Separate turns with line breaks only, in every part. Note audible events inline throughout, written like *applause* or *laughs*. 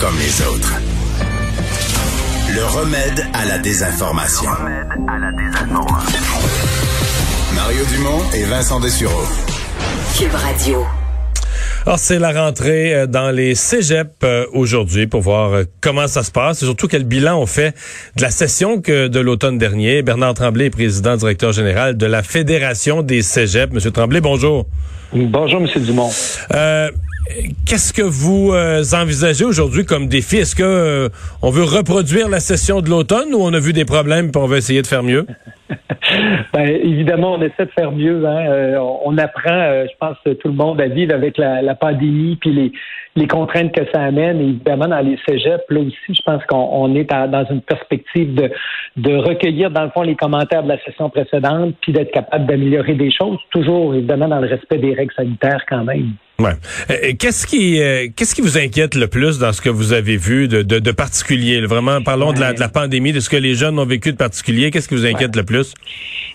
Comme les autres. Le remède à la désinformation. Mario Dumont et Vincent Dessureau.
Cube Radio.
Alors, c'est la rentrée euh, dans les cégeps euh, aujourd'hui pour voir euh, comment ça se passe et surtout quel bilan on fait de la session que de l'automne dernier. Bernard Tremblay est président directeur général de la Fédération des cégeps. Monsieur Tremblay, bonjour.
Bonjour, Monsieur Dumont.
Euh, Qu'est-ce que vous envisagez aujourd'hui comme défi? Est-ce que on veut reproduire la session de l'automne ou on a vu des problèmes et on va essayer de faire mieux? *laughs*
ben, évidemment, on essaie de faire mieux. Hein. Euh, on apprend, euh, je pense, tout le monde à vivre avec la, pandémie puis les, les contraintes que ça amène. évidemment, dans les cégeps, là aussi, je pense qu'on est dans une perspective de, de recueillir, dans le fond, les commentaires de la session précédente puis d'être capable d'améliorer des choses, toujours, évidemment, dans le respect des règles sanitaires quand même.
Ouais. Euh, qu'est-ce qui euh, qu'est-ce qui vous inquiète le plus dans ce que vous avez vu de, de, de particulier? Vraiment, parlons de, la, de la pandémie, de ce que les jeunes ont vécu de particulier. Qu'est-ce qui vous inquiète le plus?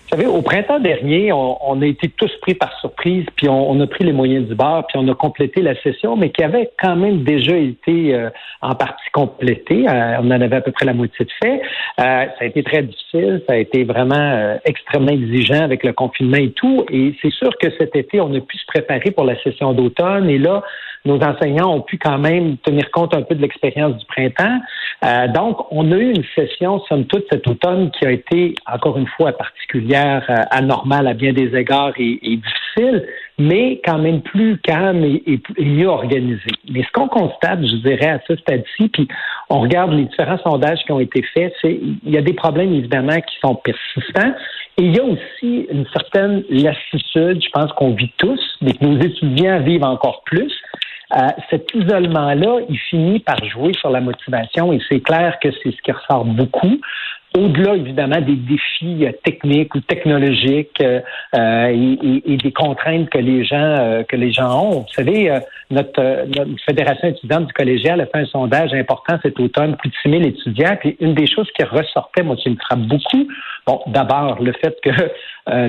Vous savez, au printemps dernier, on, on, a été tous pris par surprise, puis on, on, a pris les moyens du bord, puis on a complété la session, mais qui avait quand même déjà été euh, en partie complétée. on en avait à peu près la moitié de fait. ça a été très difficile, ça a été vraiment extrêmement exigeant avec le confinement et tout. Et c'est sûr que cet été, on a pu se préparer pour la session d'automne et là, nos enseignants ont pu quand même tenir compte un peu de l'expérience du printemps. Euh, donc, on a eu une session, somme toute, cet automne qui a été, encore une fois, particulière, euh, anormale à bien des égards et, difficile, mais quand même plus calme et, mieux organisée. Mais ce qu'on constate, je dirais, à ce stade-ci, puis on regarde les différents sondages qui ont été faits, c'est il y a des problèmes, évidemment, qui sont persistants. Et il y a aussi une certaine lassitude, je pense qu'on vit tous, mais que nos étudiants vivent encore plus. Euh, cet isolement-là, il finit par jouer sur la motivation et c'est clair que c'est ce qui ressort beaucoup au-delà évidemment des défis euh, techniques ou technologiques euh, et, des contraintes que les gens que les gens ont. Vous savez, notre, fédération étudiante du collégial a fait un sondage important cet automne, plus de 6 000 étudiants. Puis une des choses qui ressortait, moi, qui me frappe beaucoup, bon, d'abord le fait que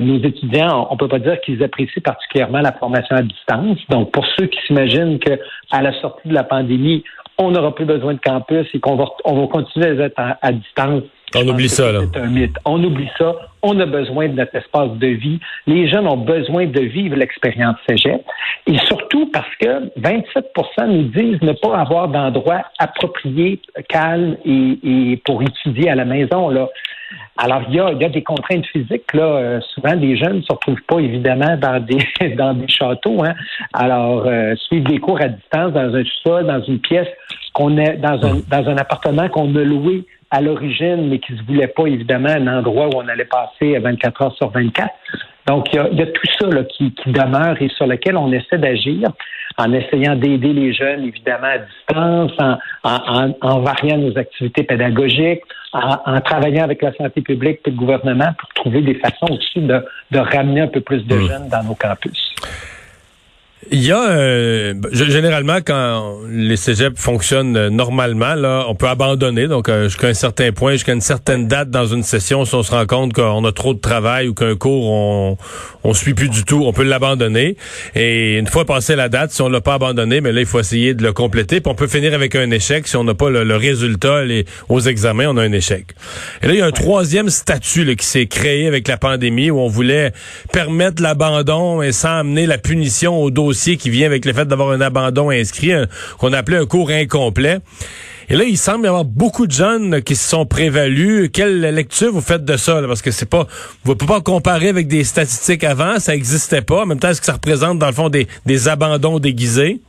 nos étudiants, on peut pas dire qu'ils apprécient particulièrement la formation à distance. Donc, pour ceux qui s'imaginent que à la sortie de la pandémie, on n'aura plus besoin de campus et qu'on va, on va continuer à être à, distance.
On oublie ça, là.
C'est un mythe. On oublie ça. On a besoin de notre espace de vie. Les jeunes ont besoin de vivre l'expérience cégep. Et surtout parce que 27% nous disent ne pas avoir d'endroit approprié, calme et, et, pour étudier à la maison. Là. Alors, il y a, il y a des contraintes physiques. Là. Euh, souvent, les jeunes ne se retrouvent pas, évidemment, dans des, *laughs* dans des châteaux. Hein. Alors, euh, suivre des cours à distance dans un sol, dans une pièce qu'on est dans un, dans un appartement qu'on a loué à l'origine, mais qui ne se voulait pas, évidemment, un endroit où on allait passer 24 heures sur 24. Donc, il y a, il y a tout ça là, qui, qui, demeure et sur lequel on essaie d'agir en essayant d'aider les jeunes, évidemment, à distance, en, en, en variant nos activités pédagogiques, en, en, travaillant avec la santé publique et le gouvernement pour trouver des façons aussi de, de ramener un peu plus de mmh. jeunes dans nos campus.
Il y a euh, généralement quand les cégeps fonctionnent euh, normalement, là, on peut abandonner. Donc euh, jusqu'à un certain point, jusqu'à une certaine date dans une session, si on se rend compte qu'on a trop de travail ou qu'un cours on on suit plus du tout, on peut l'abandonner. Et une fois passé la date, si on l'a pas abandonné, mais là il faut essayer de le compléter. Puis on peut finir avec un échec si on n'a pas le, résultat les, aux examens, on a un échec. Et là il y a un troisième statut là, qui s'est créé avec la pandémie où on voulait permettre l'abandon et sans amener la punition au dossier qui vient avec le fait d'avoir un abandon inscrit, qu'on appelait un cours incomplet. Et là, il semble y avoir beaucoup de jeunes qui se sont prévalus. Quelle lecture vous faites de ça? Parce que c'est pas, vous ne pouvez pas comparer avec des statistiques avant, ça n'existait pas. En même temps, est-ce que ça représente, dans le fond, des, des abandons déguisés?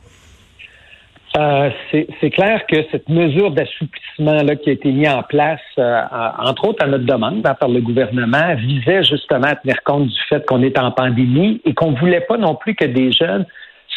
Euh, c'est clair que cette mesure d'assouplissement là qui a été mise en place, euh, entre autres à notre demande par le gouvernement, visait justement à tenir compte du fait qu'on est en pandémie et qu'on voulait pas non plus que des jeunes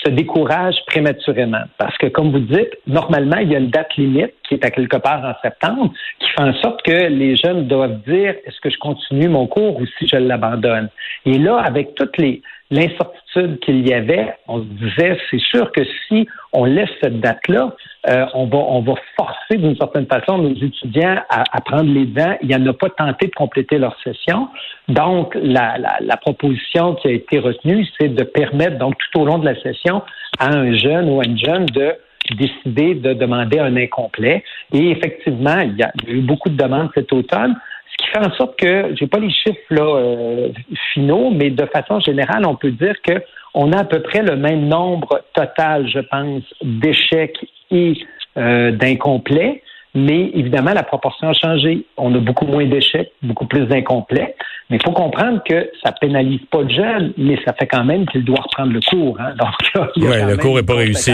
se découragent prématurément. Parce que, comme vous dites, normalement, il y a une date limite qui est à quelque part en septembre, qui fait en sorte que les jeunes doivent dire est-ce que je continue mon cours ou si je l'abandonne? Et là, avec toutes les l'incertitude qu'il y avait, on se disait c'est sûr que si on laisse cette date-là, euh, on va on va forcer d'une certaine façon nos étudiants à, prendre les dents. Il n'y en a pas tenté de compléter leur session. Donc la, la, la proposition qui a été retenue, c'est de permettre donc tout au long de la session à un jeune ou à une jeune de décider de demander un incomplet. Et effectivement, il y a eu beaucoup de demandes cet automne. Ce qui fait en sorte que, j'ai pas les chiffres là, euh, finaux, mais de façon générale, on peut dire que on a à peu près le même nombre total, je pense, d'échecs et euh, d'incomplets. Mais évidemment, la proportion a changé. On a beaucoup moins d'échecs, beaucoup plus d'incomplets. Mais il faut comprendre que ça pénalise pas le jeune, mais ça fait quand même qu'il doit reprendre le cours. Hein.
Donc, oui, le cours n'est pas réussi.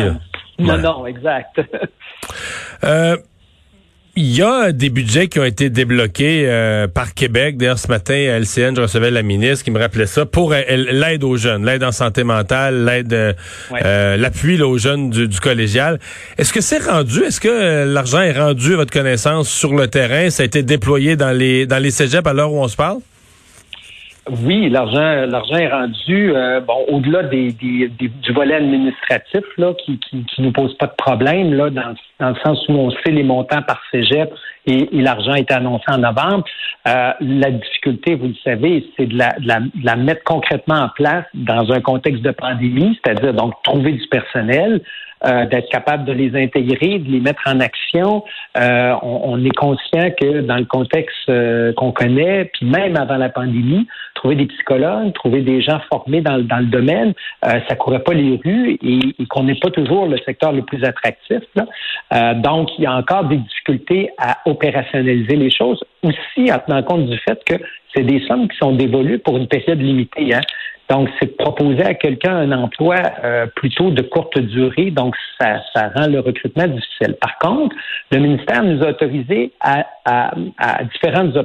Non, non, exact.
euh, il y a des budgets qui ont été débloqués euh, par Québec. D'ailleurs, ce matin, à LCN, je recevais la ministre qui me rappelait ça pour euh, l'aide aux jeunes, l'aide en santé mentale, l'aide, euh, l'appui aux jeunes du, du collégial. Est-ce que c'est rendu? Est-ce que l'argent est rendu à votre connaissance sur le terrain? Ça a été déployé dans les dans les cégeps à l'heure où on se parle?
Oui, l'argent, l'argent est rendu. Euh, bon, au-delà des, des, du volet administratif là, qui, qui, qui nous pose pas de problème là, dans, dans, le sens où on sait les montants par cégep et, et l'argent est annoncé en novembre. Euh, la difficulté, vous le savez, c'est de la, de la, de la mettre concrètement en place dans un contexte de pandémie, c'est-à-dire donc trouver du personnel, euh, d'être capable de les intégrer, de les mettre en action. Euh, on, on, est conscient que dans le contexte euh, qu'on connaît, puis même avant la pandémie, trouver des psychologues, trouver des gens formés dans, dans le domaine, euh, ça courait pas les rues et, et qu'on n'est pas toujours le secteur le plus attractif. Là. donc, il y a encore des difficultés à opérationnaliser les choses, aussi en tenant compte du fait que c'est des sommes qui sont dévolues pour une période limitée. Hein. Donc, c'est proposer à quelqu'un un emploi euh, plutôt de courte durée, donc ça, ça rend le recrutement difficile. Par contre, le ministère nous a autorisé à, à, à différentes,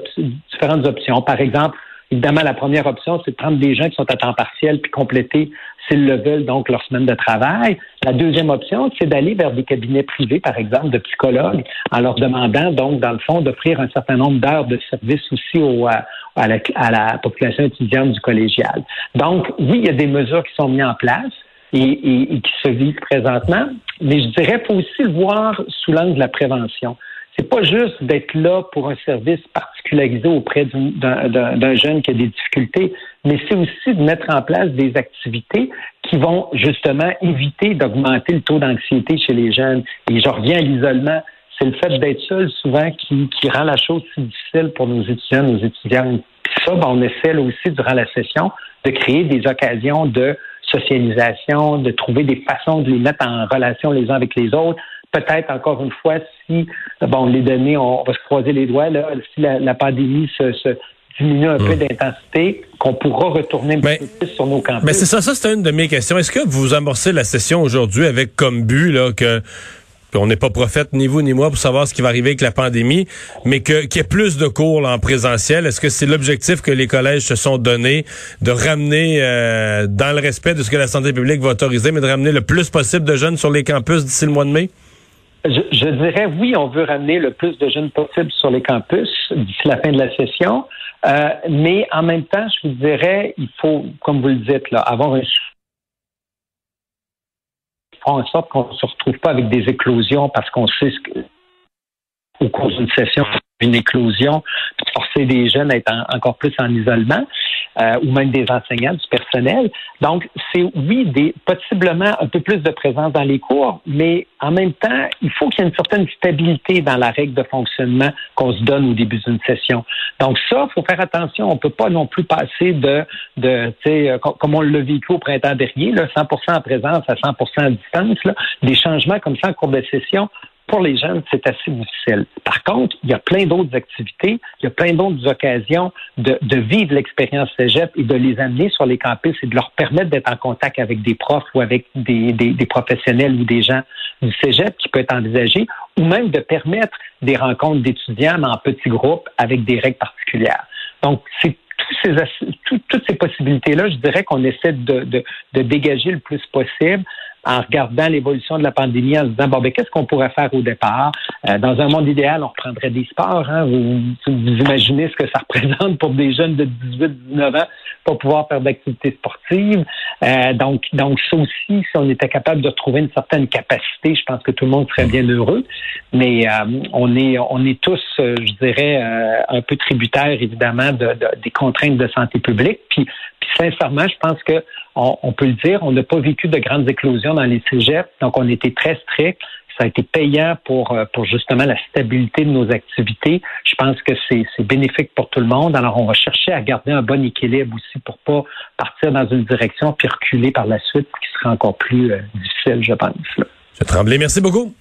différentes options. Par exemple, Évidemment, la première option, c'est de prendre des gens qui sont à temps partiel puis compléter, s'ils le veulent, donc leur semaine de travail. La deuxième option, c'est d'aller vers des cabinets privés, par exemple, de psychologues, en leur demandant, donc, dans le fond, d'offrir un certain nombre d'heures de service aussi au, à, la, à la population étudiante du collégial. Donc, oui, il y a des mesures qui sont mises en place. Et, et, et, qui se vivent présentement. Mais je dirais faut aussi le voir sous l'angle de la prévention c'est pas juste d'être là pour un service particularisé auprès d'un jeune qui a des difficultés, mais c'est aussi de mettre en place des activités qui vont justement éviter d'augmenter le taux d'anxiété chez les jeunes. Et je reviens à l'isolement. C'est le fait d'être seul souvent qui, rend la chose si difficile pour nos étudiants, nos étudiantes. Puis ça, ben, on essaie là aussi durant la session de créer des occasions de socialisation, de trouver des façons de les mettre en relation les uns avec les autres, peut-être encore une fois, si bon, les données, on, va se croiser les doigts, là, si la, pandémie se, diminue un peu hmm. d'intensité, qu'on pourra retourner un peu plus sur nos campus.
Mais c'est ça, ça c'est une de mes questions. Est-ce que vous amorcez la session aujourd'hui avec comme but là, que on n'est pas prophète ni vous ni moi pour savoir ce qui va arriver avec la pandémie, mais qu'il y ait plus de cours en présentiel. Est-ce que c'est l'objectif que les collèges se sont donnés de ramener euh, dans le respect de ce que la santé publique va autoriser, mais de ramener le plus possible de jeunes sur les campus d'ici le mois de mai?
Je, dirais oui, on veut ramener le plus de jeunes possible sur les campus d'ici la fin de la session, euh, mais en même temps, je vous dirais, il faut, comme vous le dites, là, avoir un en sorte qu'on ne se retrouve pas avec des éclosions parce qu'on sait ce que, cours d'une session, une éclosion, forcer des jeunes à être encore plus en isolement. Euh, ou même des enseignants, du personnel. Donc, c'est oui, des, possiblement un peu plus de présence dans les cours, mais en même temps, il faut qu'il y ait une certaine stabilité dans la règle de fonctionnement qu'on se donne au début d'une session. Donc ça, faut faire attention. On peut pas non plus passer de, de euh, comme on l'a vécu au printemps dernier, là, 100 en présence à 100 à distance, là, des changements comme ça en cours de session pour les jeunes, c'est assez difficile. Par contre, il y a plein d'autres activités, il y a plein d'autres occasions de, de vivre l'expérience cégep et de les amener sur les campus et de leur permettre d'être en contact avec des profs ou avec des, des, des, professionnels ou des gens du cégep qui peut être envisagé, ou même de permettre des rencontres d'étudiants, mais en petits groupes avec des règles particulières. Donc, c'est ces, toutes ces possibilités-là, je dirais qu'on essaie de, de, de, dégager le plus possible en regardant l'évolution de la pandémie, en se disant, bon, ben, qu'est-ce qu'on pourrait faire au départ? Euh, dans un monde idéal, on reprendrait des sports. Hein? Vous, imaginez ce que ça *laughs* représente pour des jeunes de 18-19 ans pour pouvoir faire d'activités sportives. Euh, donc, donc, ça aussi, si on était capable de trouver une certaine capacité, je pense que tout le monde serait bien heureux. Mais euh, on est on est tous, je dirais, un peu tributaires, évidemment, de, des contraintes de santé publique. Puis, puis sincèrement, je pense que on, peut le dire, on n'a pas vécu de grandes éclosions dans les cégeps, donc on était très strict. Ça a été payant pour, euh, pour justement la stabilité de nos activités. Je pense que c'est bénéfique pour tout le monde. Alors, on va chercher à garder un bon équilibre aussi pour pas partir dans une direction puis reculer par la suite, qui sera encore plus euh, difficile, je pense. Là.
Je Tremblay, merci beaucoup.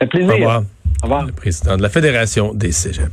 Un plaisir. Au
revoir. Au revoir. Le président de la Fédération des cégeps.